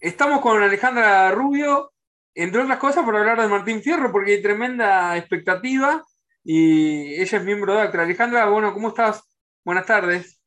Estamos con Alejandra Rubio, entre otras cosas, por hablar de Martín Fierro, porque hay tremenda expectativa y ella es miembro de ACTRA. Alejandra, bueno, ¿cómo estás? Buenas tardes.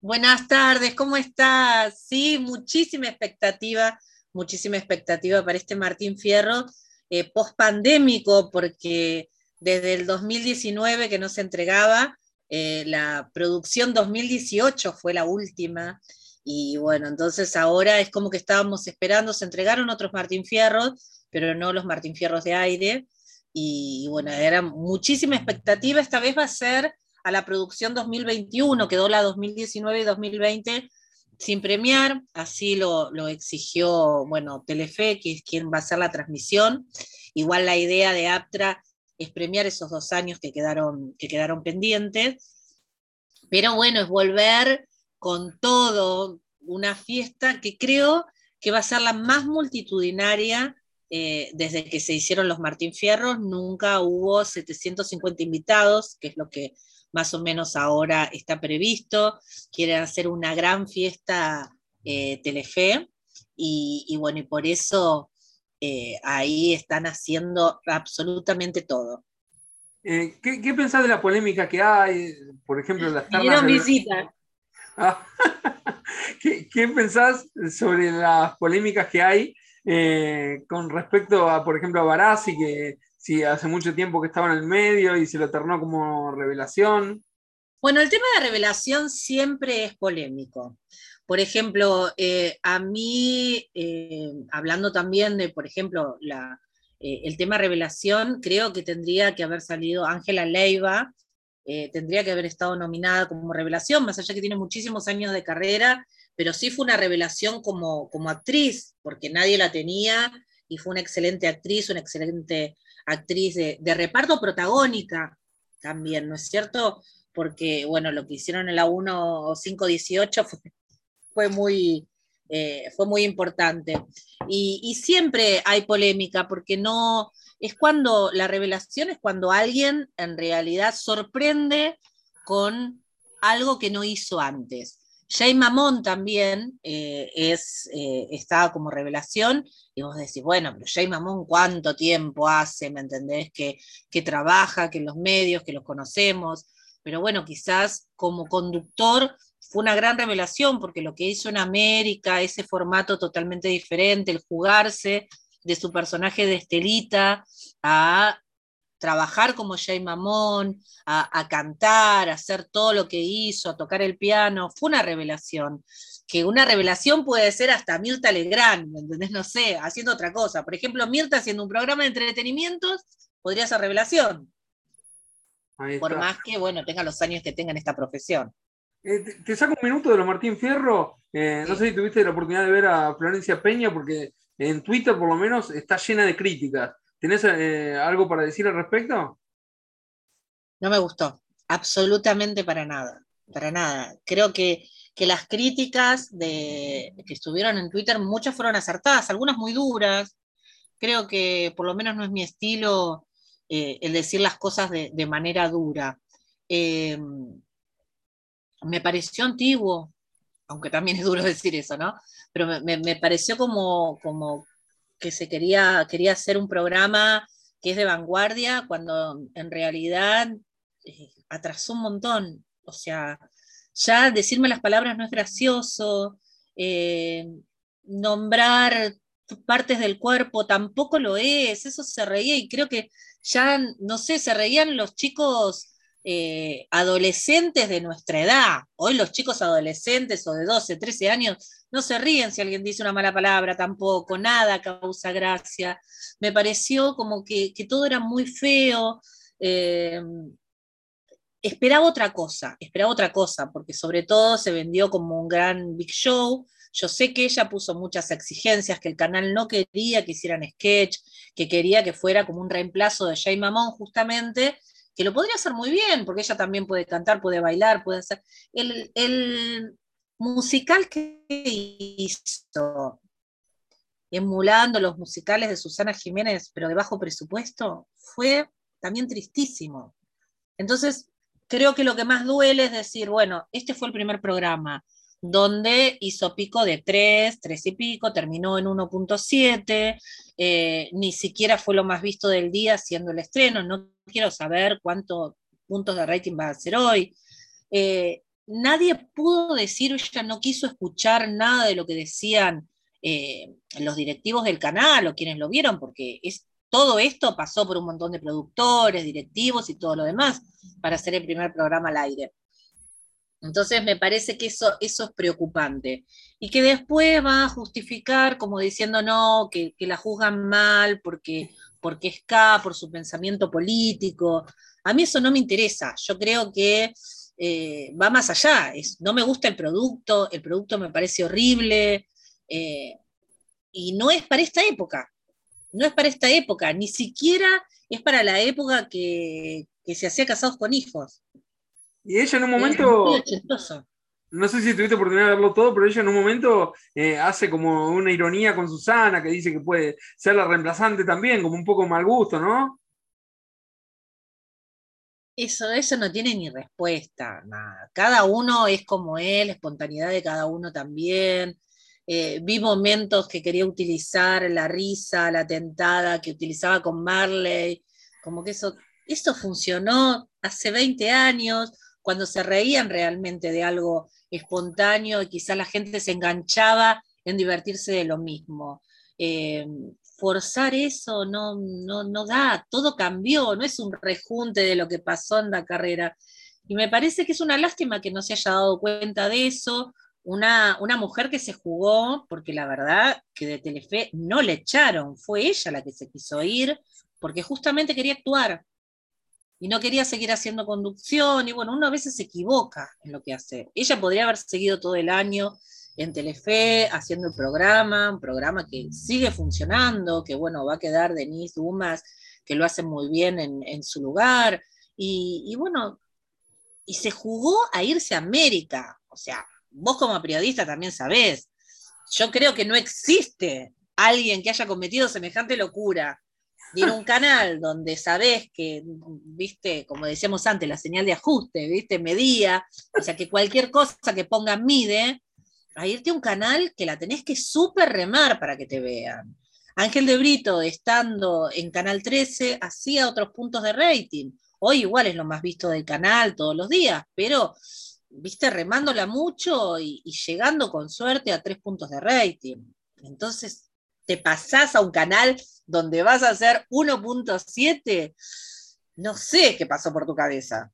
Buenas tardes, ¿cómo estás? Sí, muchísima expectativa, muchísima expectativa para este Martín Fierro eh, post-pandémico, porque desde el 2019 que no se entregaba, eh, la producción 2018 fue la última. Y bueno, entonces ahora es como que estábamos esperando, se entregaron otros Martín Fierros, pero no los Martín Fierros de aire. Y bueno, era muchísima expectativa. Esta vez va a ser a la producción 2021, quedó la 2019 y 2020 sin premiar, así lo, lo, exigió, bueno, Telefe, que es quien va a hacer la transmisión. Igual la idea de Aptra es premiar esos dos años que quedaron, que quedaron pendientes. Pero bueno, es volver con todo, una fiesta que creo que va a ser la más multitudinaria eh, desde que se hicieron los Martín Fierros. Nunca hubo 750 invitados, que es lo que más o menos ahora está previsto. Quieren hacer una gran fiesta eh, Telefe. Y, bueno, y por eso eh, ahí están haciendo absolutamente todo. ¿qué, ¿qué, pensás de la polémica que hay? Por ejemplo, las ternas. visita. Ah, ¿Qué, pensás sobre las polémicas que hay eh, con respecto a, por ejemplo, a Barassi, que si hace mucho tiempo que estaba en el medio y se lo ternó como revelación? Bueno, el tema de revelación siempre es polémico. Por ejemplo, eh, a mí, eh, hablando también de, por ejemplo, el tema revelación, creo que tendría que haber salido Ángela Leiva, eh, tendría que haber estado nominada como revelación, más allá que tiene muchísimos años de carrera, pero sí fue una revelación como, como actriz, porque nadie la tenía y fue una excelente actriz, una excelente actriz de, reparto protagónica también, ¿no es cierto? Porque, bueno, lo que hicieron en la 1518 fue, muy, eh, fue muy importante. Y, siempre hay polémica porque no, es cuando la revelación es cuando alguien en realidad sorprende con algo que no hizo antes. Jay Mamón también eh, es, eh, estaba como revelación, y vos decís, bueno, pero Jay Mamón, ¿cuánto tiempo hace? ¿Me entendés? Que, que trabaja, que los medios, que los conocemos. Pero bueno, quizás como conductor fue una gran revelación, porque lo que hizo en América, ese formato totalmente diferente, el jugarse de su personaje de Estelita a trabajar como Jay Mamón, a, cantar, a hacer todo lo que hizo, a tocar el piano, fue una revelación. Que una revelación puede ser hasta Mirta Legrand, ¿me entendés? No sé, haciendo otra cosa. Por ejemplo, Mirta haciendo un programa de entretenimientos podría ser revelación. Por más que, bueno, tenga los años que tenga en esta profesión. Eh, te, saco un minuto de lo Martín Fierro. Eh, no sé si tuviste la oportunidad de ver a Florencia Peña, porque en Twitter por lo menos está llena de críticas. ¿Tenés eh, algo para decir al respecto? No me gustó, absolutamente para nada, para nada. Creo que, las críticas de, que estuvieron en Twitter, muchas fueron acertadas, algunas muy duras. Creo que por lo menos no es mi estilo eh, el decir las cosas de, manera dura. Eh, me pareció antiguo, aunque también es duro decir eso, ¿no? Pero me, pareció como, como que se quería, quería hacer un programa que es de vanguardia, cuando en realidad eh, atrasó un montón. O sea, ya decirme las palabras no es gracioso, eh, nombrar partes del cuerpo tampoco lo es, eso se reía y creo que ya, no sé, se reían los chicos eh, adolescentes de nuestra edad. Hoy los chicos adolescentes o de 12, 13 años no se ríen si alguien dice una mala palabra tampoco, nada causa gracia. Me pareció como que, todo era muy feo. Eh, esperaba otra cosa, esperaba otra cosa, porque sobre todo se vendió como un gran big show. Yo sé que ella puso muchas exigencias, que el canal no quería que hicieran sketch, que quería que fuera como un reemplazo de Jay Mamón, justamente, que lo podría hacer muy bien, porque ella también puede cantar, puede bailar, puede hacer. El, musical que hizo, emulando los musicales de Susana Jiménez, pero de bajo presupuesto, fue también tristísimo. Entonces, creo que lo que más duele es decir, bueno, este fue el primer programa, donde hizo pico de 3, 3 y pico, terminó en 1.7, eh, ni siquiera fue lo más visto del día siendo el estreno, no quiero saber cuántos puntos de rating va a hacer hoy. Eh, nadie pudo decir, ella no quiso escuchar nada de lo que decían eh, los directivos del canal o quienes lo vieron, porque es, todo esto pasó por un montón de productores, directivos y todo lo demás para hacer el primer programa al aire. Entonces me parece que eso, es preocupante. Y que después va a justificar como diciendo no, que, la juzgan mal porque, porque es K, por su pensamiento político. A mí eso no me interesa. Yo creo que eh, va más allá. No me gusta el producto, el producto me parece horrible. Eh, y no es para esta época. No es para esta época. Ni siquiera es para la época que se hacía casados con hijos. Y ella en un momento. No sé si tuviste oportunidad de verlo todo, pero ella en un momento eh, hace como una ironía con Susana, que dice que puede ser la reemplazante también, como un poco mal gusto, ¿no? Eso, eso no tiene ni respuesta, nada. Cada uno es como él, la espontaneidad de cada uno también. Eh, vi momentos que quería utilizar la risa, la tentada que utilizaba con Marley, como que eso, eso funcionó hace 20 años, cuando se reían realmente de algo espontáneo y quizás la gente se enganchaba en divertirse de lo mismo. Eh, forzar eso no, no, da, todo cambió, no es un rejunte de lo que pasó en la carrera. Y me parece que es una lástima que no se haya dado cuenta de eso, una, una, mujer que se jugó, porque la verdad que de Telefe no le echaron, fue ella la que se quiso ir, porque justamente quería actuar y no quería seguir haciendo conducción, y bueno, uno a veces se equivoca en lo que hace. Ella podría haber seguido todo el año en Telefe haciendo el programa, un programa que sigue funcionando, que bueno, va a quedar Denise Dumas, que lo hace muy bien en, su lugar, y, y bueno, y se jugó a irse a América, o sea, vos como periodista también sabés, yo creo que no existe alguien que haya cometido semejante locura tiene un canal donde sabes que, viste, como decíamos antes, la señal de ajuste, viste, medía, o sea que cualquier cosa que pongan mide, a irte a un canal que la tenés que súper remar para que te vean. Ángel de Brito, estando en Canal 13, hacía otros puntos de rating. Hoy igual es lo más visto del canal todos los días, pero, viste, remándola mucho y, y llegando con suerte a tres puntos de rating. Entonces, te pasás a un canal donde vas a hacer 1.7, no sé qué pasó por tu cabeza.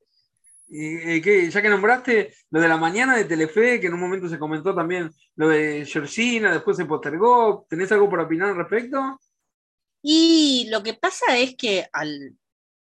Eh, ya que nombraste lo de la mañana de Telefe, que en un momento se comentó también lo de Georgina, después se postergó, ¿tenés algo por opinar al respecto? Y lo que pasa es que al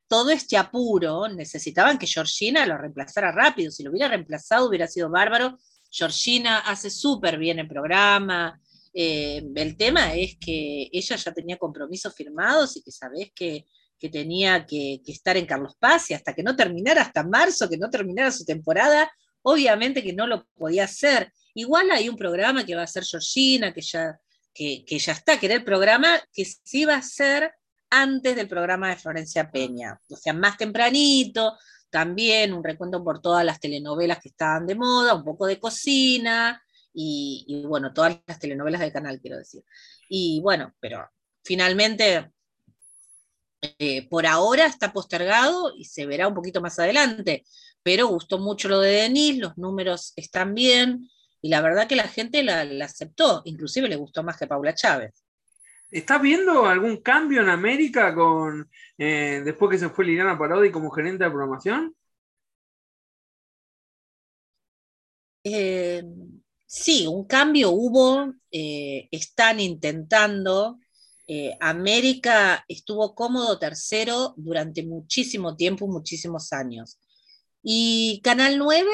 todo este apuro necesitaban que Georgina lo reemplazara rápido. Si lo hubiera reemplazado hubiera sido bárbaro. Georgina hace súper bien el programa, eh, el tema es que ella ya tenía compromisos firmados y que sabés que, tenía que, estar en Carlos Paz y hasta que no terminara, hasta marzo, que no terminara su temporada, obviamente que no lo podía hacer. Igual hay un programa que va a ser Georgina, que ya, que, ya está, que era el programa que sí va a ser antes del programa de Florencia Peña, o sea, más tempranito, también un recuento por todas las telenovelas que estaban de moda, un poco de cocina, y, bueno, todas las telenovelas del canal, quiero decir. Y bueno, pero finalmente, eh, por ahora está postergado y se verá un poquito más adelante, pero gustó mucho lo de Denise, los números están bien y la verdad que la gente la, aceptó, inclusive le gustó más que Paula Chávez. ¿Estás viendo algún cambio en América con eh, después que se fue Liliana Parodi como gerente de programación? Eh, Sí, un cambio hubo, eh, están intentando. Eh, América estuvo cómodo tercero durante muchísimo tiempo, muchísimos años. Y Canal 9,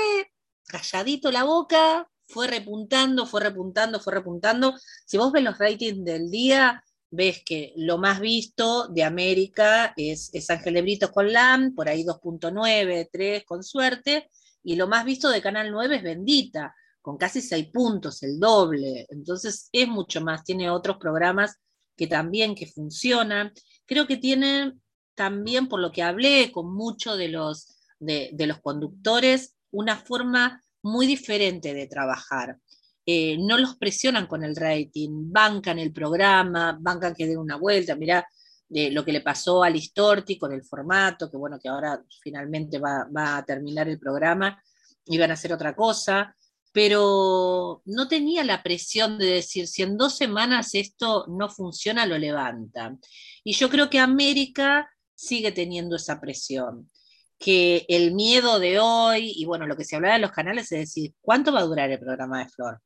calladito la boca, fue repuntando, fue repuntando, fue repuntando. Si vos ves los ratings del día, ves que lo más visto de América es, es Ángel de Brito con LAM, por ahí 2.9, 3 con suerte, y lo más visto de Canal 9 es Bendita con casi seis puntos, el doble. Entonces es mucho más. Tiene otros programas que también que funcionan. Creo que tiene también, por lo que hablé con muchos de los, de, los conductores, una forma muy diferente de trabajar. eh, no los presionan con el rating, bancan el programa, bancan que den una vuelta, mirá de lo que le pasó a Listorti con el formato, que bueno, que ahora finalmente va, va a terminar el programa, iban a hacer otra cosa, pero no tenía la presión de decir, si en dos semanas esto no funciona, lo levanta. Y yo creo que América sigue teniendo esa presión que el miedo de hoy, y bueno, lo que se hablaba en los canales es decir, ¿cuánto va a durar el programa de Flor?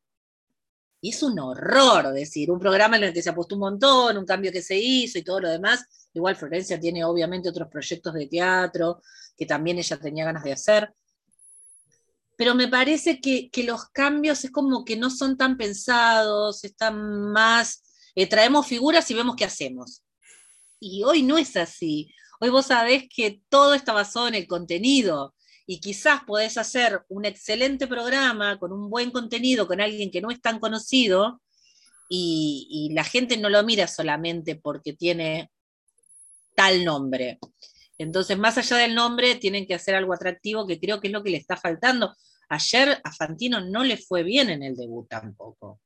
Y es un horror decir, un programa en el que se apostó un montón, un cambio que se hizo y todo lo demás. Igual Florencia tiene obviamente otros proyectos de teatro que también ella tenía ganas de hacer. Pero me parece que, los cambios es como que no son tan pensados, están más, eh, traemos figuras y vemos qué hacemos. Y hoy no es así. Hoy vos sabés que todo está basado en el contenido y quizás podés hacer un excelente programa con un buen contenido, con alguien que no es tan conocido, y, la gente no lo mira solamente porque tiene tal nombre. Entonces, más allá del nombre, tienen que hacer algo atractivo, que creo que es lo que le está faltando. Ayer a Fantino no le fue bien en el debut tampoco.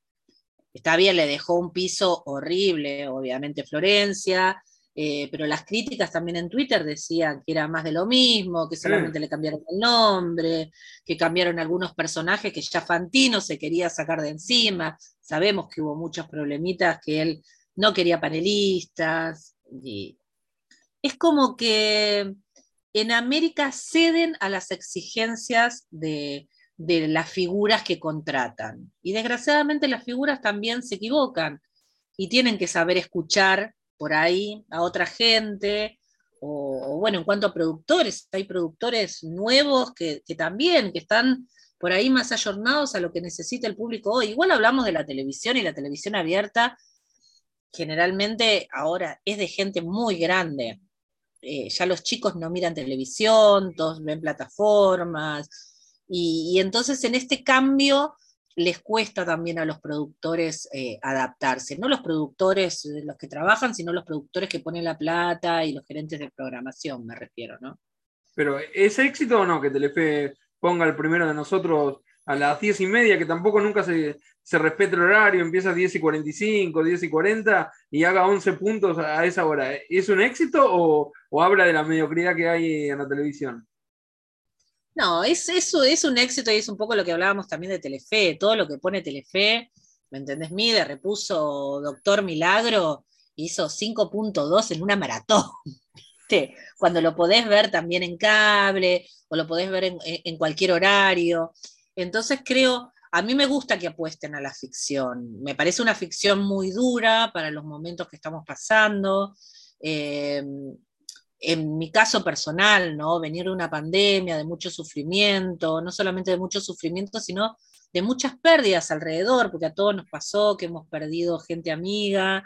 Está bien, le dejó un piso horrible, obviamente Florencia, eh, pero las críticas también en Twitter decían que era más de lo mismo, que solamente le cambiaron el nombre, que cambiaron algunos personajes que ya Fantino se quería sacar de encima. Sabemos que hubo muchos problemitas, que él no quería panelistas. Y es como que en América ceden a las exigencias de, las figuras que contratan. Y desgraciadamente las figuras también se equivocan y tienen que saber escuchar por ahí a otra gente, o, bueno, en cuanto a productores, hay productores nuevos que, también, que están por ahí más ayornados a lo que necesita el público hoy. Igual hablamos de la televisión y la televisión abierta, generalmente ahora es de gente muy grande. Eh, ya los chicos no miran televisión, todos ven plataformas, y entonces en este cambio les cuesta también a los productores eh, adaptarse. No los productores eh, los que trabajan, sino los productores que ponen la plata y los gerentes de programación, me refiero, ¿no? Pero, ¿es éxito o no que Telefe ponga el primero de nosotros a las diez y media, que tampoco nunca se, se respeta el horario, empieza a 10 y 45, 10 y 40 y haga 11 puntos a esa hora? ¿Es un éxito o, o habla de la mediocridad que hay en la televisión? No, es, eso es un éxito y es un poco lo que hablábamos también de Telefe, todo lo que pone Telefe, ¿me entendés? Mide, repuso Doctor Milagro, hizo 5.2 en una maratón. Cuando lo podés ver también en cable o lo podés ver en, cualquier horario. Entonces creo, a mí me gusta que apuesten a la ficción. Me parece una ficción muy dura para los momentos que estamos pasando. Eh, en mi caso personal, ¿no? Venir de una pandemia, de mucho sufrimiento, no solamente de mucho sufrimiento, sino de muchas pérdidas alrededor, porque a todos nos pasó que hemos perdido gente amiga,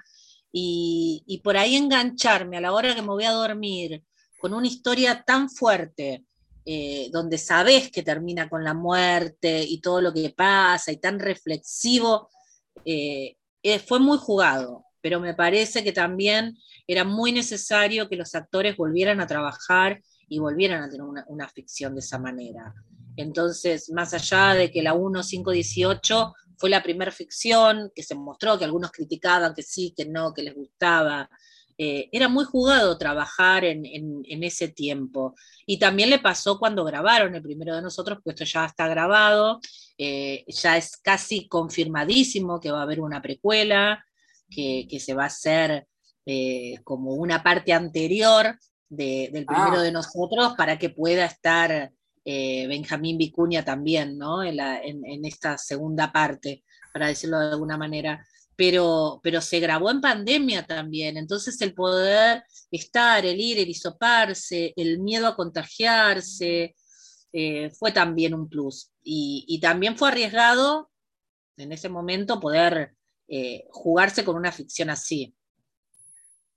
y, por ahí engancharme a la hora que me voy a dormir con una historia tan fuerte, eh, donde sabes que termina con la muerte y todo lo que pasa, y tan reflexivo, eh, eh, fue muy jugado, pero me parece que también era muy necesario que los actores volvieran a trabajar y volvieran a tener una, ficción de esa manera. Entonces, más allá de que la 1518 fue la primera ficción, que se mostró que algunos criticaban que sí, que no, que les gustaba, eh, era muy jugado trabajar en, ese tiempo. Y también le pasó cuando grabaron el primero de nosotros, pues esto ya está grabado, eh, ya es casi confirmadísimo que va a haber una precuela, que, que se va a hacer eh, como una parte anterior del primero ah. de nosotros para que pueda estar Benjamín Vicuña también, ¿no? En, esta segunda parte, para decirlo de alguna manera. Pero, pero se grabó en pandemia también, entonces el poder estar, el ir, el hisoparse, el miedo a contagiarse, eh, fue también un plus. Y, también fue arriesgado en ese momento poder jugarse con una ficción así.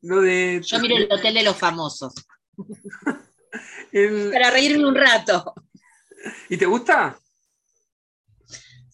Yo miro el hotel de los famosos. Para reírme un rato. ¿Y te gusta?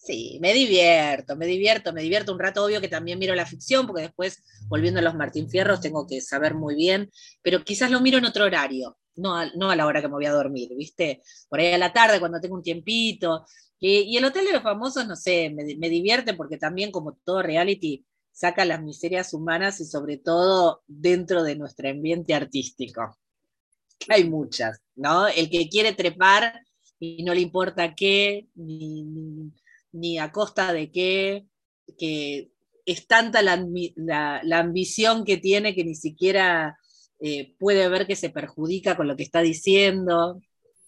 Sí, me divierto, me divierto, me divierto un rato. Obvio que también miro la ficción, porque después, volviendo a los Martín Fierros, tengo que saber muy bien, pero quizás lo miro en otro horario, no a, la hora que me voy a dormir, ¿viste? Por ahí a la tarde, cuando tengo un tiempito. Y, el Hotel de los Famosos, no sé, me divierte porque también como todo reality saca las miserias humanas y sobre todo dentro de nuestro ambiente artístico. Hay muchas, ¿no? El que quiere trepar y no le importa qué, ni, a costa de qué, que es tanta la, ambición que tiene que ni siquiera eh, puede ver que se perjudica con lo que está diciendo.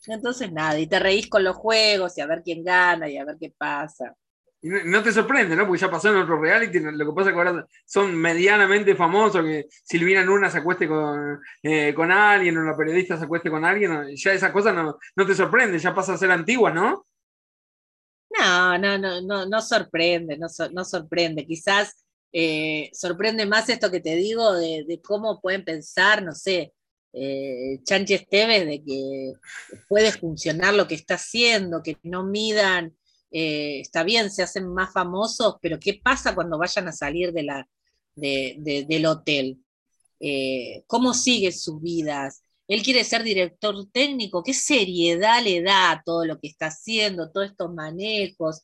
Entonces, nada, y te reís con los juegos y a ver quién gana y a ver qué pasa. Y no, te sorprende, ¿no? Porque ya pasó en otro reality, lo que pasa es que ahora son medianamente famosos, que Silvina Luna se acueste con, eh, con alguien, o una periodista se acueste con alguien, ya esas cosas no, no te sorprende, ya pasa a ser antiguas, ¿no? No, no, no, no, no sorprende, no, sorprende. Quizás eh, sorprende más esto que te digo de, de cómo pueden pensar, no sé, eh, Chanchi Esteves, de que puede funcionar lo que está haciendo, que no midan eh, está bien, se hacen más famosos, pero ¿qué pasa cuando vayan a salir de la, del hotel? Eh, ¿Cómo sigue sus vidas? Él quiere ser director técnico, ¿qué seriedad le da todo lo que está haciendo, todos estos manejos?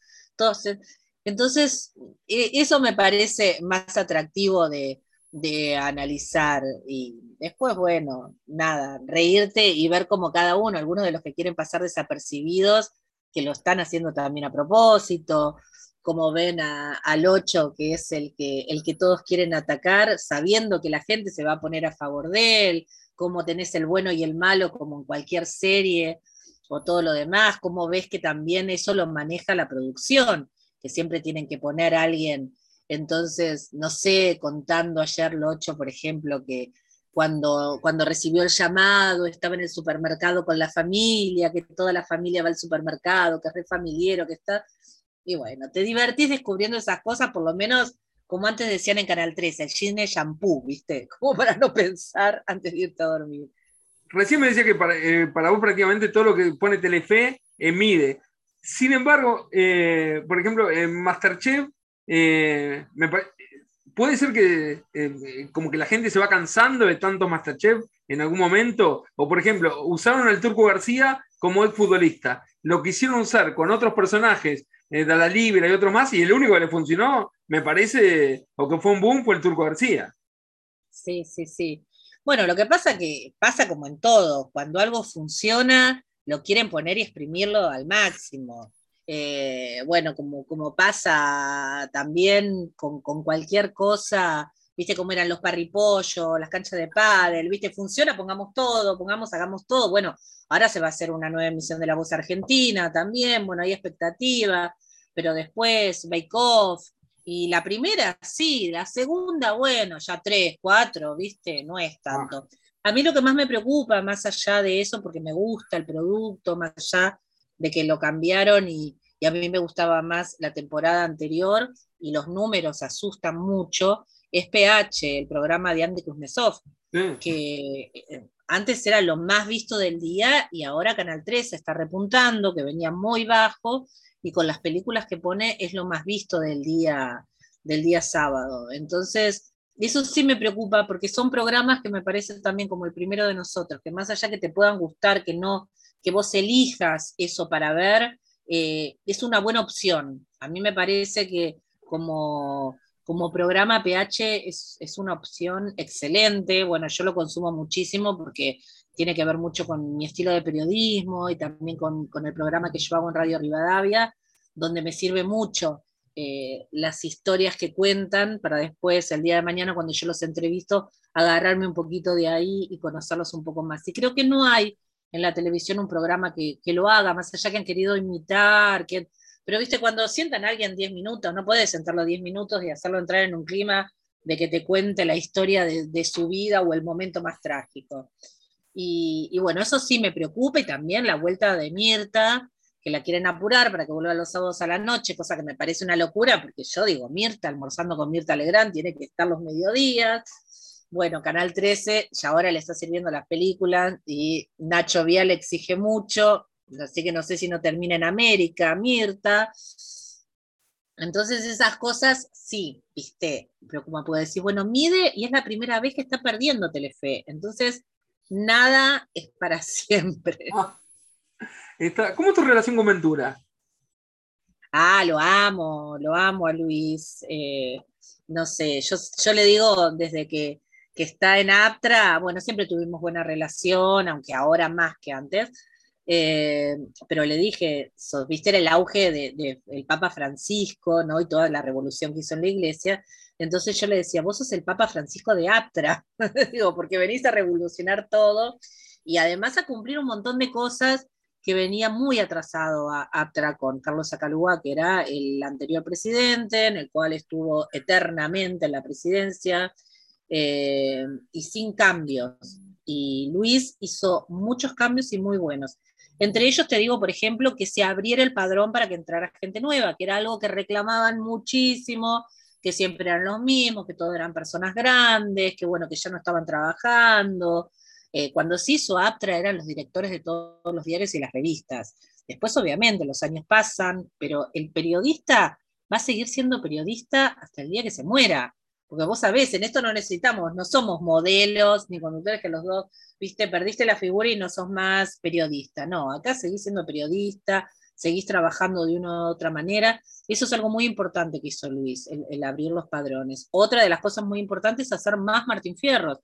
entonces, e, eso me parece más atractivo de, de analizar y después, bueno, nada, reírte y ver cómo cada uno, algunos de los que quieren pasar desapercibidos, que lo están haciendo también a propósito, como ven al 8, que es el que, el que todos quieren atacar, sabiendo que la gente se va a poner a favor de él, cómo tenés el bueno y el malo como en cualquier serie o todo lo demás, cómo ves que también eso lo maneja la producción, que siempre tienen que poner a alguien. Entonces, no sé, contando ayer lo 8, por ejemplo, que cuando, cuando recibió el llamado, estaba en el supermercado con la familia, que toda la familia va al supermercado, que es re familiero, que está... Y bueno, te divertís descubriendo esas cosas, por lo menos como antes decían en Canal 13, el cine shampoo, ¿viste? Como para no pensar antes de irte a dormir. Recién me decía que para, eh, vos prácticamente todo lo que pone Telefe eh, mide. Sin embargo, eh, por ejemplo, en Masterchef, me, puede ser que eh, como que la gente se va cansando de tanto Masterchef en algún momento, o por ejemplo, usaron al Turco García como futbolista, lo quisieron usar con otros personajes, eh, de la Libra y otros más, y el único que le funcionó, me parece, o que fue un boom, fue el Turco García. Sí, sí, sí. Bueno, lo que pasa que pasa como en todo, cuando algo funciona, lo quieren poner y exprimirlo al máximo. Eh, bueno, como, como pasa también con, cualquier cosa, viste cómo eran los parripollos, las canchas de pádel, viste, funciona, pongamos todo, pongamos, hagamos todo. Bueno, ahora se va a hacer una nueva emisión de La Voz Argentina también, bueno, hay expectativa, pero después Bake Off, y la primera, sí, la segunda, bueno, ya tres, cuatro, viste, no es tanto. A mí lo que más me preocupa, más allá de eso, porque me gusta el producto, más allá de que lo cambiaron y, a mí me gustaba más la temporada anterior y los números asustan mucho, es PH, el programa de Andy Kuznetsov, que eh, antes era lo más visto del día y ahora Canal 13 está repuntando, que venía muy bajo y con las películas que pone es lo más visto del día, del día sábado. Entonces, eso sí me preocupa porque son programas que me parecen también como el primero de nosotros, que más allá que te puedan gustar, que no que vos elijas eso para ver, eh, es una buena opción. A mí me parece que como, como programa PH es, una opción excelente. Bueno, yo lo consumo muchísimo porque tiene que ver mucho con mi estilo de periodismo y también con, el programa que yo hago en Radio Rivadavia, donde me sirve mucho eh, las historias que cuentan para después, el día de mañana, cuando yo los entrevisto, agarrarme un poquito de ahí y conocerlos un poco más. Y creo que no hay en la televisión un programa que, lo haga, más allá que han querido imitar, que, pero viste, cuando sientan a alguien 10 minutos, no puedes sentarlo 10 minutos y hacerlo entrar en un clima de que te cuente la historia de, su vida o el momento más trágico. Y, bueno, eso sí me preocupa y también la vuelta de Mirta, que la quieren apurar para que vuelva los sábados a la noche, cosa que me parece una locura, porque yo digo, Mirta, almorzando con Mirta Legrand, tiene que estar los mediodías, bueno, Canal 13 ya ahora le está sirviendo las películas y Nacho Vial exige mucho, así que no sé si no termina en América, Mirta. Entonces esas cosas, sí, viste, pero como puedo decir, bueno, mide y es la primera vez que está perdiendo Telefe, entonces nada es para siempre. ¿Cómo es tu relación con Ventura? Ah, lo amo, lo amo a Luis. Eh, no sé, yo, yo le digo desde que, está en Aptra, bueno, siempre tuvimos buena relación, aunque ahora más que antes, eh, pero le dije, viste el auge del de, Papa Francisco, ¿no? Y toda la revolución que hizo en la iglesia. Entonces yo le decía, vos sos el Papa Francisco de Aptra, porque venís a revolucionar todo y además a cumplir un montón de cosas que venía muy atrasado a Aptra con Carlos Acalúa, que era el anterior presidente, en el cual estuvo eternamente en la presidencia eh, y sin cambios. Y Luis hizo muchos cambios y muy buenos. Entre ellos te digo, por ejemplo, que se abriera el padrón para que entrara gente nueva, que era algo que reclamaban muchísimo, que siempre eran los mismos, que todos eran personas grandes, que bueno, que ya no estaban trabajando, eh, cuando se hizo Aptra eran los directores de todos los diarios y las revistas. Después, obviamente, los años pasan, pero el periodista va a seguir siendo periodista hasta el día que se muera. Porque vos sabés, en esto no necesitamos, no somos modelos ni conductores que los dos, viste, perdiste la figura y no sos más periodista. No, acá seguís siendo periodista, seguís trabajando de una u otra manera. Eso es algo muy importante que hizo Luis, el, el abrir los padrones. Otra de las cosas muy importantes es hacer más Martín Fierros.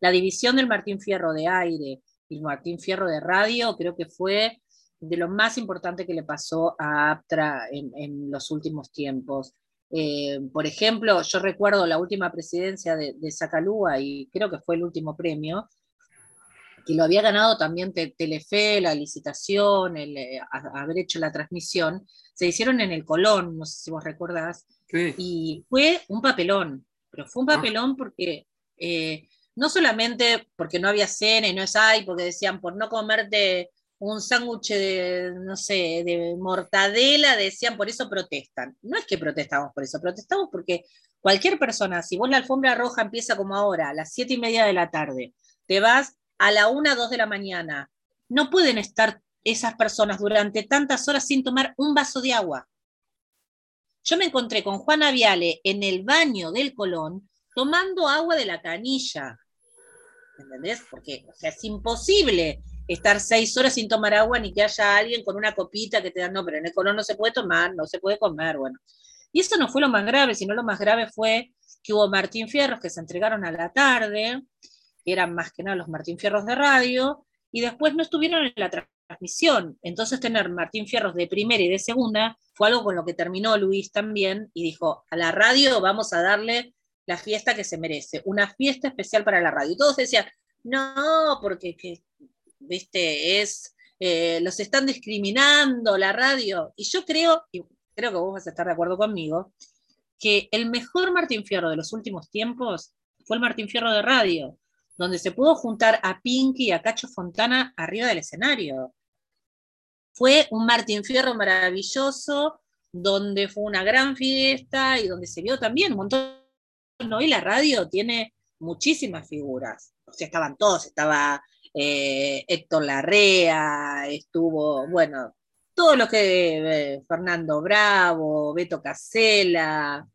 La división del Martín Fierro de aire y Martín Fierro de radio creo que fue de lo más importante que le pasó a Aptra en, los últimos tiempos. Eh, por ejemplo, yo recuerdo la última presidencia de, de Sacalúa y creo que fue el último premio, que lo había ganado también Telefe, la licitación, el, eh, haber hecho la transmisión, se hicieron en el Colón, no sé si vos recordás, y fue un papelón, pero fue un ah. papelón porque eh, no solamente porque no había cena y no es ahí, porque decían por no comerte un sándwich de, no sé, de mortadela, decían por eso protestan. No es que protestamos por eso, protestamos porque cualquier persona, si vos la alfombra roja empieza como ahora, a las siete y media de la tarde, te vas a la una, dos de la mañana, no pueden estar esas personas durante tantas horas sin tomar un vaso de agua. Yo me encontré con Juana Viale en el baño del Colón tomando agua de la canilla. ¿Entendés? Porque es imposible estar seis horas sin tomar agua ni que haya alguien con una copita que te da, no, pero en el colon no se puede tomar, no se puede comer, bueno. Y eso no fue lo más grave, sino lo más grave fue que hubo Martín Fierros que se entregaron a la tarde, que eran más que nada los Martín Fierros de radio, y después no estuvieron en la transmisión. Entonces tener Martín Fierros de primera y de segunda fue algo con lo que terminó Luis también y dijo, a la radio vamos a darle la fiesta que se merece, una fiesta especial para la radio. Y todos decían, no, porque, viste, es, eh, los están discriminando la radio. Y yo creo, y creo que vos vas a estar de acuerdo conmigo, que el mejor Martín Fierro de los últimos tiempos fue el Martín Fierro de radio, donde se pudo juntar a Pinky y a Cacho Fontana arriba del escenario. Fue un Martín Fierro maravilloso, donde fue una gran fiesta y donde se vio también un montón Hoy la radio tiene muchísimas figuras. O sea, estaban todos, estaba eh, Héctor Larrea, estuvo, bueno, todo lo que eh, Fernando Bravo, Beto Casella.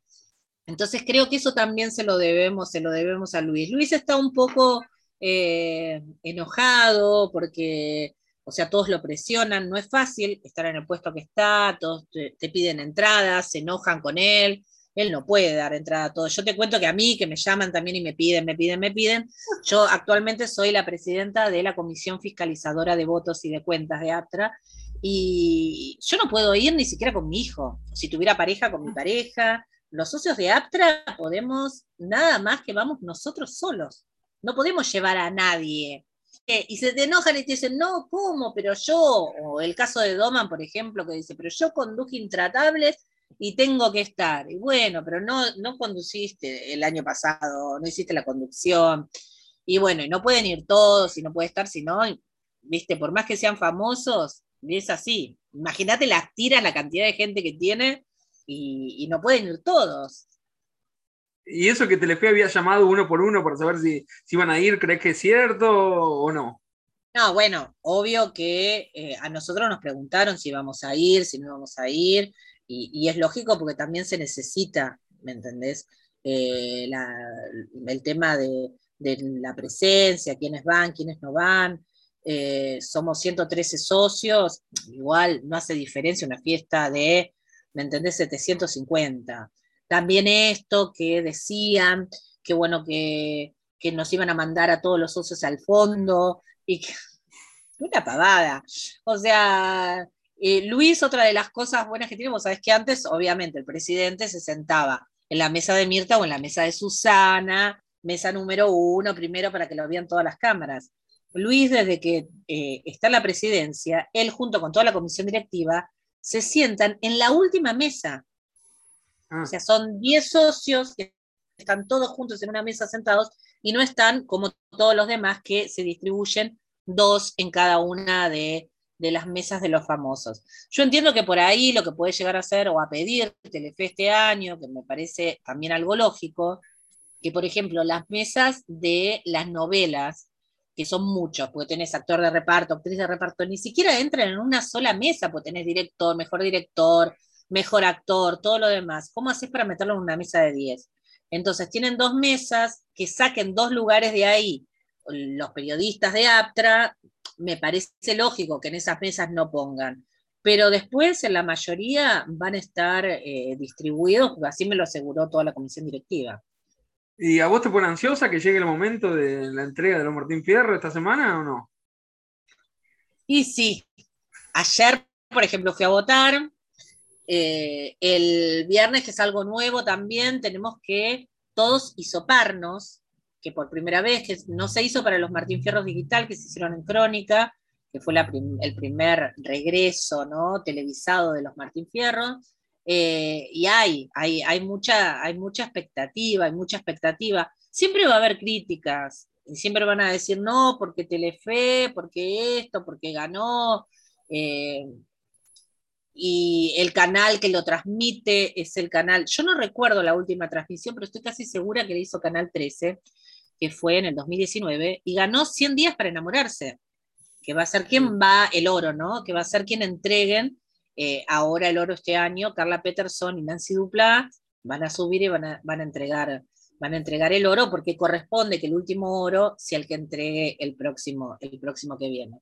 Entonces creo que eso también se lo debemos, se lo debemos a Luis. Luis está un poco eh, enojado porque, o sea, todos lo presionan, no es fácil estar en el puesto que está, todos te piden entradas, se enojan con él él no puede dar entrada a todo. Yo te cuento que a mí, que me llaman también y me piden, me piden, me piden, yo actualmente soy la presidenta de la Comisión Fiscalizadora de Votos y de Cuentas de APTRA, y yo no puedo ir ni siquiera con mi hijo, si tuviera pareja, con mi pareja. Los socios de APTRA podemos, nada más que vamos nosotros solos, no podemos llevar a nadie. Eh, y se te enojan y te dicen, no, ¿cómo? Pero yo, o el caso de Doman, por ejemplo, que dice, pero yo conduje intratables y tengo que estar. Y bueno, pero no, no conduciste el año pasado, no hiciste la conducción. Y bueno, y no pueden ir todos y no puede estar, sino, viste, por más que sean famosos, es así. Imagínate las tiras, la cantidad de gente que tiene y, no pueden ir todos. ¿Y eso que Telefe había llamado uno por uno para saber si, si iban a ir, crees que es cierto o no? No, bueno, obvio que eh, a nosotros nos preguntaron si íbamos a ir, si no íbamos a ir, y, es lógico porque también se necesita, ¿me entendés? Eh, el tema de, la presencia, quiénes van, quiénes no van. Eh, somos 113 socios, igual no hace diferencia una fiesta de ¿me entendés? 750. También esto que decían, que bueno, que, nos iban a mandar a todos los socios al fondo, y que, una pavada. O sea, eh, Luis, otra de las cosas buenas que tiene, vos sabés que antes, obviamente, el presidente se sentaba en la mesa de Mirta o en la mesa de Susana, mesa número uno, primero para que lo vean todas las cámaras. Luis, desde que eh, está en la presidencia, él junto con toda la comisión directiva, se sientan en la última mesa. Ah. O sea, son 10 socios que están todos juntos en una mesa sentados y no están como todos los demás que se distribuyen dos en cada una de, de las mesas de los famosos. Yo entiendo que por ahí lo que puede llegar a hacer o a pedir Telefe este año, que me parece también algo lógico, que por ejemplo las mesas de las novelas, que son muchos, porque tenés actor de reparto, actriz de reparto, ni siquiera entran en una sola mesa, porque tenés director, mejor director, mejor actor, todo lo demás. ¿Cómo haces para meterlo en una mesa de 10? Entonces tienen dos mesas, que saquen dos lugares de ahí. Los periodistas de APTRA, me parece lógico que en esas mesas no pongan. Pero después, en la mayoría, van a estar eh, distribuidos, así me lo aseguró toda la comisión directiva. ¿Y a vos te pone ansiosa que llegue el momento de la entrega de los Martín Fierro esta semana o no? Y sí. Ayer, por ejemplo, fui a votar. Eh, el viernes, que es algo nuevo también, tenemos que todos hisoparnos, que por primera vez, que no se hizo para los Martín Fierros Digital, que se hicieron en Crónica, que fue el primer regreso ¿no? televisado de los Martín Fierros. Eh, y hay, hay, hay, mucha, hay mucha expectativa, hay mucha expectativa. Siempre va a haber críticas, y siempre van a decir, no, porque Telefe, porque esto, porque ganó. Eh, y el canal que lo transmite es el canal. Yo no recuerdo la última transmisión, pero estoy casi segura que le hizo Canal 13, que fue en el 2019, y ganó 100 días para enamorarse, que va a ser quien va el oro, ¿no? Que va a ser quien entreguen eh, ahora el oro este año, Carla Peterson y Nancy Dupla van a subir y van a, van a, entregar, van a entregar el oro porque corresponde que el último oro sea el que entregue el próximo, el próximo que viene.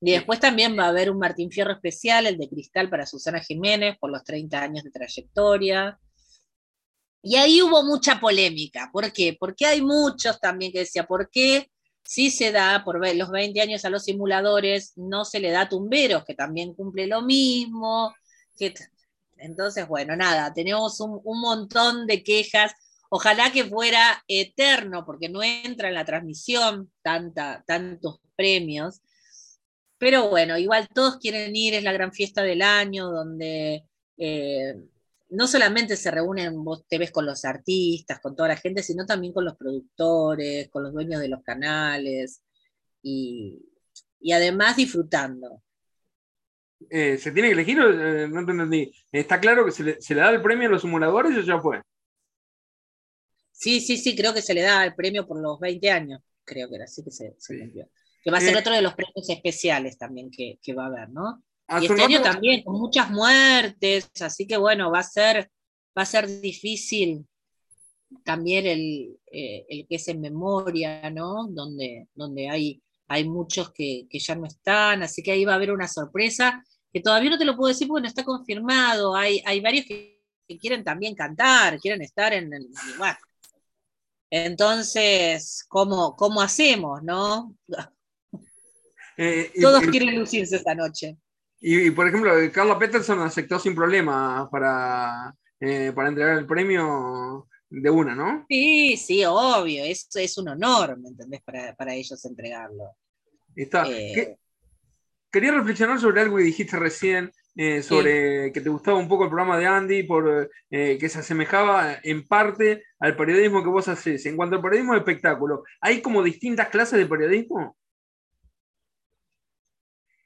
Y después también va a haber un Martín Fierro especial, el de cristal para Susana Jiménez, por los 30 años de trayectoria. Y ahí hubo mucha polémica. ¿Por qué? Porque hay muchos también que decían, ¿por qué Sí se da por los 20 años a los simuladores, no se le da tumberos, que también cumple lo mismo. entonces, bueno, nada, tenemos un, montón de quejas. Ojalá que fuera eterno, porque no entra en la transmisión tantos premios. Pero bueno, igual todos quieren ir, es la gran fiesta del año, donde eh, no solamente se reúnen, vos te ves con los artistas, con toda la gente, sino también con los productores, con los dueños de los canales y, además disfrutando. Eh, ¿Se tiene que elegir eh, no te entendí? ¿Está claro que se le, da el premio a los simuladores o ya fue? Sí, sí, sí, creo que se le da el premio por los 20 años, creo que era así que se, cumplió. Que va a ser eh, otro de los premios especiales también que, que va a haber, ¿no? Y este año también, con muchas muertes, así que bueno, va a ser, va a ser difícil también el, eh, el que es en memoria, ¿no? Donde, donde hay, hay muchos que, ya no están, así que ahí va a haber una sorpresa que todavía no te lo puedo decir porque no está confirmado. Hay, hay varios que, quieren también cantar, quieren estar en el. lugar. entonces, ¿cómo, ¿cómo hacemos, no? Eh, Todos quieren lucirse esta noche. Y, por ejemplo, Carla Peterson aceptó sin problema para, eh, para entregar el premio de una, ¿no? Sí, sí, obvio, es, es un honor, ¿me entendés? Para, ellos entregarlo. Está. Eh, quería reflexionar sobre algo que dijiste recién, eh, sobre que te gustaba un poco el programa de Andy, por que se asemejaba en parte al periodismo que vos haces. En cuanto al periodismo de espectáculo, ¿hay como distintas clases de periodismo?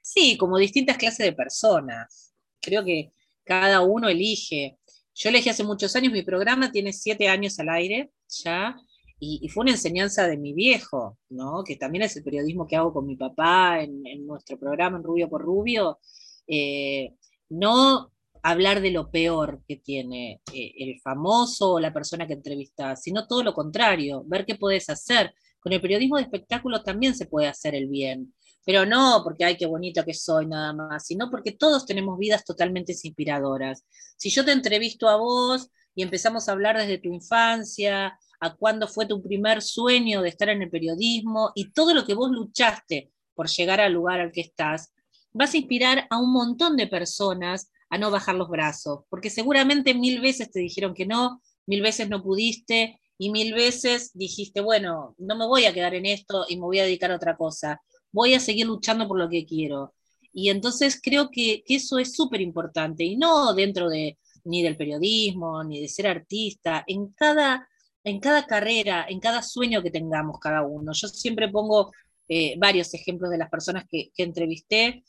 Sí, como distintas clases de personas. Creo que cada uno elige. Yo elegí hace muchos años, mi programa tiene siete años al aire ya, y, fue una enseñanza de mi viejo, ¿no? que también es el periodismo que hago con mi papá en, nuestro programa, en Rubio por Rubio. Eh, no hablar de lo peor que tiene eh, el famoso o la persona que entrevista, sino todo lo contrario, ver qué puedes hacer. Con el periodismo de espectáculo también se puede hacer el bien pero no porque, ay, qué bonito que soy nada más, sino porque todos tenemos vidas totalmente inspiradoras. Si yo te entrevisto a vos y empezamos a hablar desde tu infancia, a cuándo fue tu primer sueño de estar en el periodismo y todo lo que vos luchaste por llegar al lugar al que estás, vas a inspirar a un montón de personas a no bajar los brazos, porque seguramente mil veces te dijeron que no, mil veces no pudiste y mil veces dijiste, bueno, no me voy a quedar en esto y me voy a dedicar a otra cosa, voy a seguir luchando por lo que quiero. Y entonces creo que, eso es súper importante, y no dentro de ni del periodismo, ni de ser artista, en cada, en cada carrera, en cada sueño que tengamos cada uno. Yo siempre pongo eh, varios ejemplos de las personas que, que entrevisté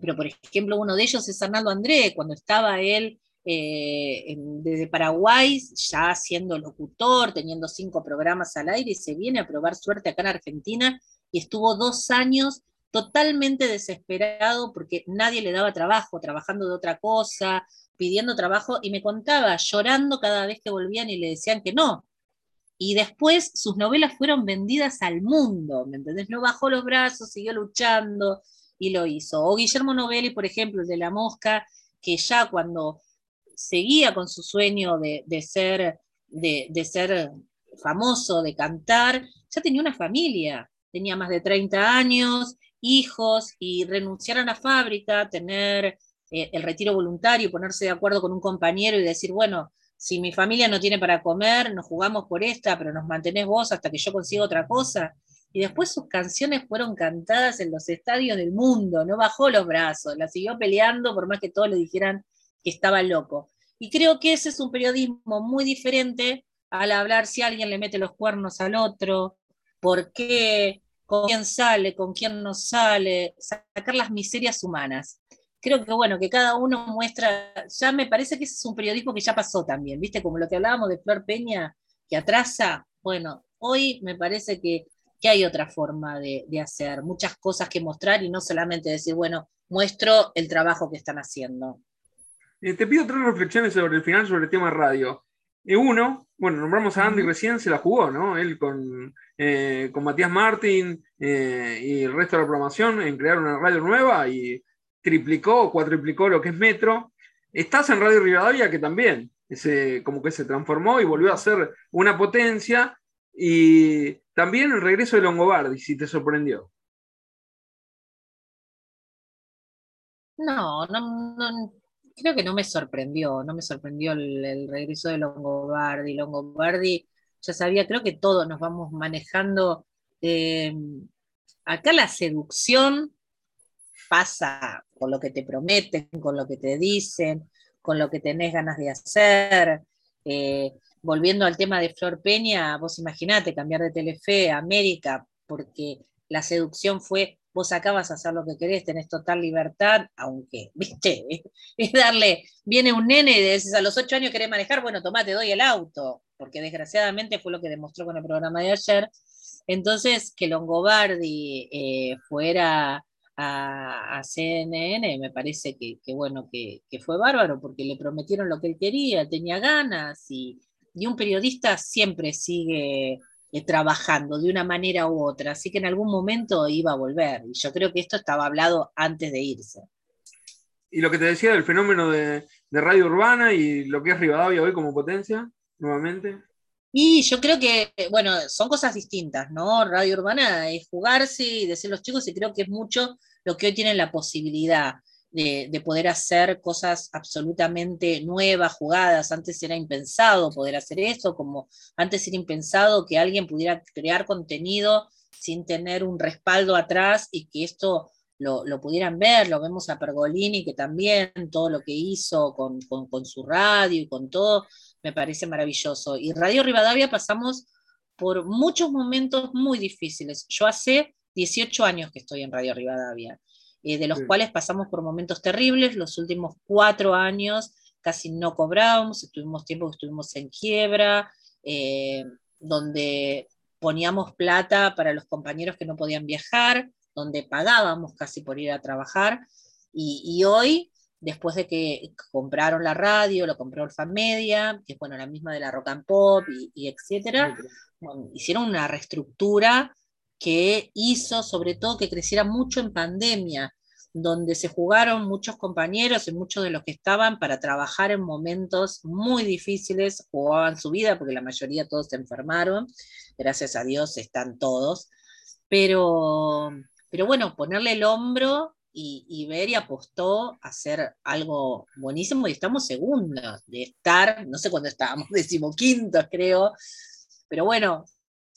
pero por ejemplo uno de ellos es Arnaldo André, cuando estaba él eh, desde Paraguay, ya siendo locutor, teniendo cinco programas al aire, y se viene a probar suerte acá en Argentina y estuvo dos años totalmente desesperado porque nadie le daba trabajo, trabajando de otra cosa, pidiendo trabajo, y me contaba, llorando cada vez que volvían y le decían que no. Y después sus novelas fueron vendidas al mundo, ¿me entendés? No bajó los brazos, siguió luchando, y lo hizo. O Guillermo Novelli, por ejemplo, el de La Mosca, que ya cuando seguía con su sueño de, ser, de, ser famoso, de cantar, ya tenía una familia, tenía más de 30 años, hijos, y renunciar a la fábrica, tener eh, el retiro voluntario, ponerse de acuerdo con un compañero y decir, bueno, si mi familia no tiene para comer, nos jugamos por esta, pero nos mantenés vos hasta que yo consiga otra cosa y después sus canciones fueron cantadas en los estadios del mundo, no bajó los brazos, la siguió peleando por más que todos le dijeran que estaba loco. Y creo que ese es un periodismo muy diferente al hablar si alguien le mete los cuernos al otro, por qué, con quién sale, con quién no sale, sacar las miserias humanas. Creo que bueno, que cada uno muestra, ya me parece que ese es un periodismo que ya pasó también, ¿viste? Como lo que hablábamos de Flor Peña, que atrasa, bueno, hoy me parece que que hay otra forma de, hacer, muchas cosas que mostrar y no solamente decir, bueno, muestro el trabajo que están haciendo. Eh, te pido tres reflexiones sobre el final, sobre el tema radio. Eh, uno, bueno, nombramos a Andy recién, se la jugó, ¿no? Él con, eh, con Matías Martín y el resto de la programación en crear una radio nueva y triplicó o cuatriplicó lo que es Metro. Estás en Radio Rivadavia, que también ese, como que se transformó y volvió a ser una potencia. Y también el regreso de Longobardi, si te sorprendió. No, no, creo que no me sorprendió, no me sorprendió el, regreso de Longobardi. Longobardi, ya sabía, creo que todos nos vamos manejando. Eh, acá la seducción pasa con lo que te prometen, con lo que te dicen, con lo que tenés ganas de hacer. Eh, volviendo al tema de Flor Peña, vos imaginate cambiar de Telefe a América, porque la seducción fue, vos acabas a hacer lo que querés, tenés total libertad, aunque, viste, es darle, viene un nene y decís a los ocho años querés manejar, bueno, tomate, te doy el auto, porque desgraciadamente fue lo que demostró con el programa de ayer. Entonces, que Longobardi eh, fuera a, CNN, me parece que, bueno, que, que, fue bárbaro, porque le prometieron lo que él quería, tenía ganas y, y un periodista siempre sigue eh, trabajando de una manera u otra, así que en algún momento iba a volver. Y yo creo que esto estaba hablado antes de irse. Y lo que te decía del fenómeno de, radio urbana y lo que es Rivadavia hoy como potencia, nuevamente. Y yo creo que, bueno, son cosas distintas, ¿no? Radio urbana es jugarse y decir los chicos, y creo que es mucho lo que hoy tienen la posibilidad de, poder hacer cosas absolutamente nuevas, jugadas. Antes era impensado poder hacer eso, como antes era impensado que alguien pudiera crear contenido sin tener un respaldo atrás y que esto lo, pudieran ver. Lo vemos a Pergolini, que también todo lo que hizo con, con su radio y con todo, me parece maravilloso. Y Radio Rivadavia pasamos por muchos momentos muy difíciles. Yo hace 18 años que estoy en Radio Rivadavia eh, de los cuales pasamos por momentos terribles. Los últimos cuatro años casi no cobrábamos, estuvimos tiempo que estuvimos en quiebra, eh, donde poníamos plata para los compañeros que no podían viajar, donde pagábamos casi por ir a trabajar. Y, hoy, después de que compraron la radio, lo compró Alfa Media, que es bueno, la misma de la Rock and Pop y, etcétera, hicieron una reestructura que hizo sobre todo que creciera mucho en pandemia, donde se jugaron muchos compañeros y muchos de los que estaban para trabajar en momentos muy difíciles, jugaban su vida porque la mayoría todos se enfermaron, gracias a Dios están todos, pero, pero bueno, ponerle el hombro y, ver y apostó a hacer algo buenísimo y estamos segundos de estar, no sé cuándo estábamos, decimoquintos creo, pero bueno,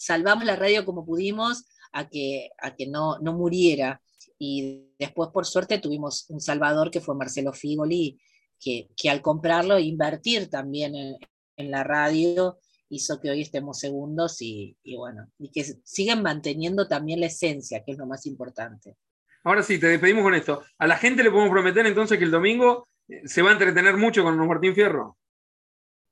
salvamos la radio como pudimos a que, a que no, no muriera. Y después, por suerte, tuvimos un salvador que fue Marcelo Figoli, que, que al comprarlo e invertir también en, en, la radio hizo que hoy estemos segundos y, y bueno, y que siguen manteniendo también la esencia, que es lo más importante. Ahora sí, te despedimos con esto. A la gente le podemos prometer entonces que el domingo eh, se va a entretener mucho con Martín Fierro.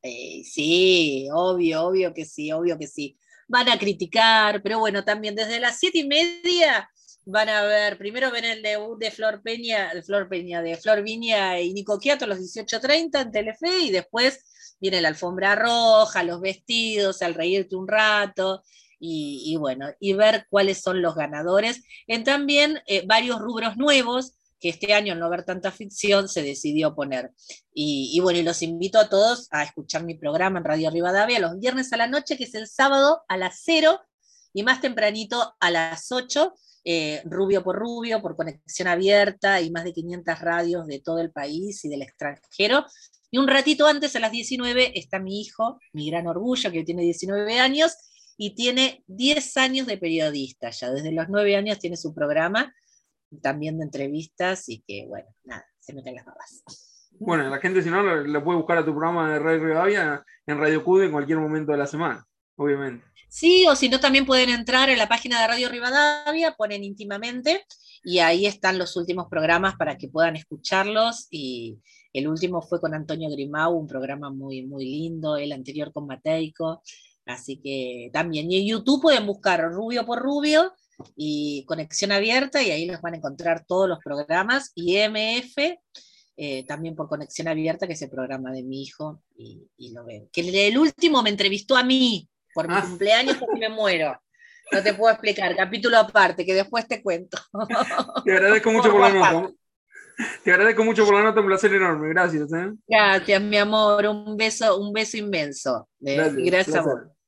Eh, sí, obvio, obvio que sí, obvio que sí. Van a criticar, pero bueno, también desde las siete y media van a ver, primero ven el debut de Flor Peña, de Flor Peña, de Flor Viña y Nico Quiato a los 18.30 en Telefe y después viene la alfombra roja, los vestidos, al reírte un rato y, bueno, y ver cuáles son los ganadores. En también eh, varios rubros nuevos que este año al no haber tanta ficción se decidió poner. Y, bueno, y los invito a todos a escuchar mi programa en Radio Rivadavia los viernes a la noche, que es el sábado a las 0 y más tempranito a las 8, eh, Rubio por Rubio, por conexión abierta y más de 500 radios de todo el país y del extranjero. Y un ratito antes, a las 19, está mi hijo, mi gran orgullo, que tiene 19 años, y tiene 10 años de periodista ya, desde los 9 años tiene su programa, también de entrevistas, y que bueno, nada, se meten las babas. Bueno, la gente si no lo, puede buscar a tu programa de Radio Rivadavia en Radio CUDE en cualquier momento de la semana, obviamente. Sí, o si no, también pueden entrar en la página de Radio Rivadavia, ponen íntimamente, y ahí están los últimos programas para que puedan escucharlos. Y el último fue con Antonio Grimau, un programa muy, muy lindo, el anterior con Mateico. Así que también, y en YouTube pueden buscar Rubio por Rubio y Conexión Abierta, y ahí los van a encontrar todos los programas, y MF, eh, también por Conexión Abierta, que es el programa de mi hijo, y, lo veo. Que el, último me entrevistó a mí por mi ah. cumpleaños porque me muero. No te puedo explicar, capítulo aparte, que después te cuento. Te agradezco mucho por, la nota. Te agradezco mucho por la nota, un placer enorme, gracias. ¿eh? Gracias, mi amor, un beso, un beso inmenso. Gracias, gracias amor. Ay.